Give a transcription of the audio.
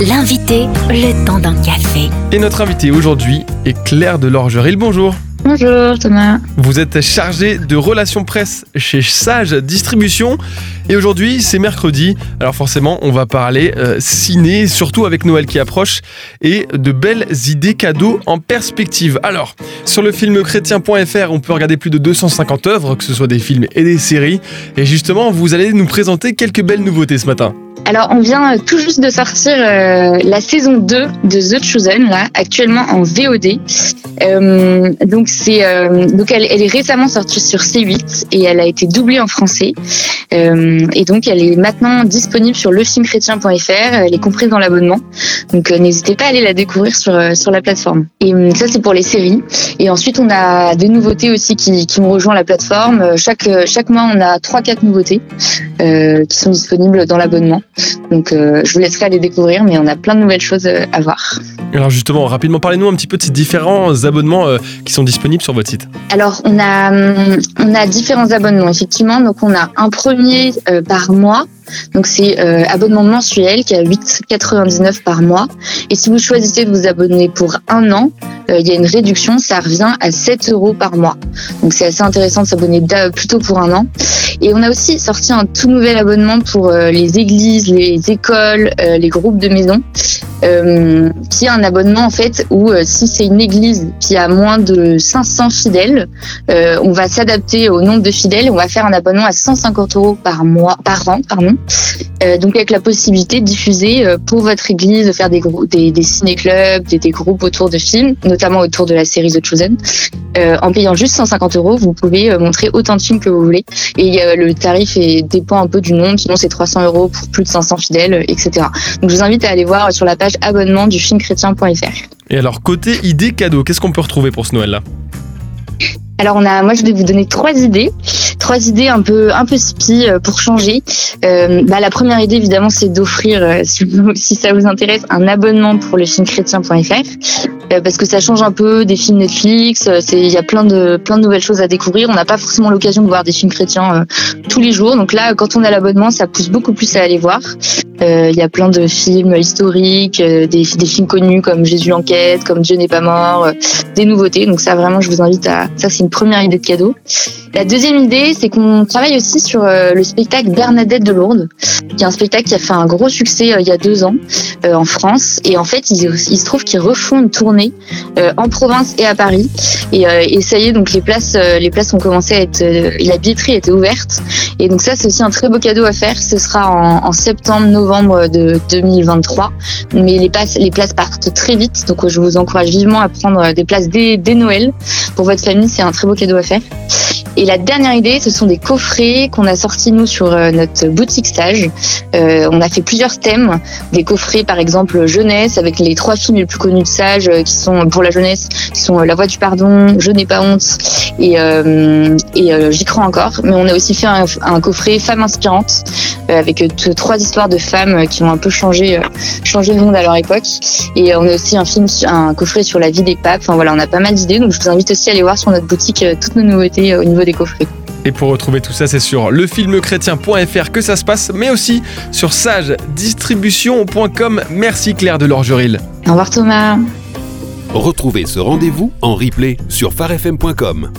L'invité, le temps d'un café. Et notre invité aujourd'hui est Claire de Lorgeril. Bonjour. Bonjour Thomas. Vous êtes chargée de relations presse chez Sage Distribution. Et aujourd'hui, c'est mercredi. Alors forcément, on va parler euh, ciné, surtout avec Noël qui approche, et de belles idées cadeaux en perspective. Alors, sur le film chrétien.fr, on peut regarder plus de 250 œuvres, que ce soit des films et des séries. Et justement, vous allez nous présenter quelques belles nouveautés ce matin. Alors, on vient tout juste de sortir euh, la saison 2 de The Chosen, là, actuellement en VOD. Euh, donc, c'est euh, donc elle, est récemment sortie sur C8 et elle a été doublée en français. Euh, et donc, elle est maintenant disponible sur lefilmchrétien.fr. Elle est comprise dans l'abonnement. Donc, n'hésitez pas à aller la découvrir sur sur la plateforme. Et ça, c'est pour les séries. Et ensuite, on a des nouveautés aussi qui, qui ont rejoint la plateforme. Chaque chaque mois, on a trois quatre nouveautés qui sont disponibles dans l'abonnement. Donc je vous laisserai aller découvrir, mais on a plein de nouvelles choses à voir. Alors justement, rapidement, parlez-nous un petit peu de ces différents abonnements euh, qui sont disponibles sur votre site. Alors on a hum, on a différents abonnements effectivement. Donc on a un premier par mois donc c'est euh, abonnement mensuel qui est à 8,99 par mois. Et si vous choisissez de vous abonner pour un an, euh, il y a une réduction, ça revient à 7 euros par mois. Donc c'est assez intéressant de s'abonner plutôt pour un an. Et on a aussi sorti un tout nouvel abonnement pour euh, les églises, les écoles, euh, les groupes de maisons. Euh, qui est un abonnement en fait où si c'est une église qui a moins de 500 fidèles, on va s'adapter au nombre de fidèles on va faire un abonnement à 150 euros par mois, par an, pardon. Euh, donc avec la possibilité de diffuser pour votre église, de faire des, des, des ciné-clubs, des, des, groupes autour de films, notamment autour de la série The Chosen. en payant juste 150 euros, vous pouvez montrer autant de films que vous voulez. Et le tarif est, dépend un peu du nombre, sinon c'est 300 euros pour plus de 500 fidèles, etc. Donc je vous invite à aller voir sur la page abonnement du filmchrétien.fr. Et alors, côté idées cadeaux, qu'est-ce qu'on peut retrouver pour ce Noël-là? Alors on a, moi je vais vous donner trois idées, trois idées un peu un peu spi euh, pour changer. Euh, bah, la première idée évidemment c'est d'offrir, euh, si, ça vous intéresse, un abonnement pour le film chrétien.fr euh, parce que ça change un peu des films Netflix. C'est il y a plein de plein de nouvelles choses à découvrir. On n'a pas forcément l'occasion de voir des films chrétiens tous les jours. Donc là quand on a l'abonnement ça pousse beaucoup plus à aller voir. Il y a plein de films historiques, des, des films connus comme Jésus enquête, comme Dieu n'est pas mort, des nouveautés. Donc ça vraiment je vous invite à ça c'est première idée de cadeau. La deuxième idée, c'est qu'on travaille aussi sur euh, le spectacle Bernadette de Lourdes, qui est un spectacle qui a fait un gros succès euh, il y a deux ans euh, en France. Et en fait, il, se trouve qu'ils refont une tournée en province et à Paris. Et, et, ça y est, donc les places, les places ont commencé à être, la billetterie était ouverte. Et donc ça, c'est aussi un très beau cadeau à faire. Ce sera en, en septembre-novembre de 2023. Mais les places, partent très vite. Donc je vous encourage vivement à prendre des places dès Noël pour votre famille. C'est un très beau cadeau à faire. Et la dernière idée, ce sont des coffrets qu'on a sortis nous sur euh, notre boutique stage. Euh, on a fait plusieurs thèmes, des coffrets par exemple jeunesse avec les trois films les plus connus de Sage euh, qui sont pour la jeunesse, qui sont La Voix du pardon, Je n'ai pas honte et, et J'y crois encore. Mais on a aussi fait un, un coffret Femmes inspirantes avec trois histoires de femmes qui ont un peu changé, changé le monde à leur époque. Et on a aussi un film, un coffret sur la vie des papes. Enfin voilà, on a pas mal d'idées. Donc je vous invite aussi à aller voir sur notre boutique toutes nos nouveautés au niveau des coffrets. Et pour retrouver tout ça, c'est sur lefilmechrétien.fr que ça se passe, mais aussi sur sagedistribution.com. Merci Claire de Lorgeril. Au revoir Thomas. Retrouvez ce rendez-vous en replay sur farfm.com.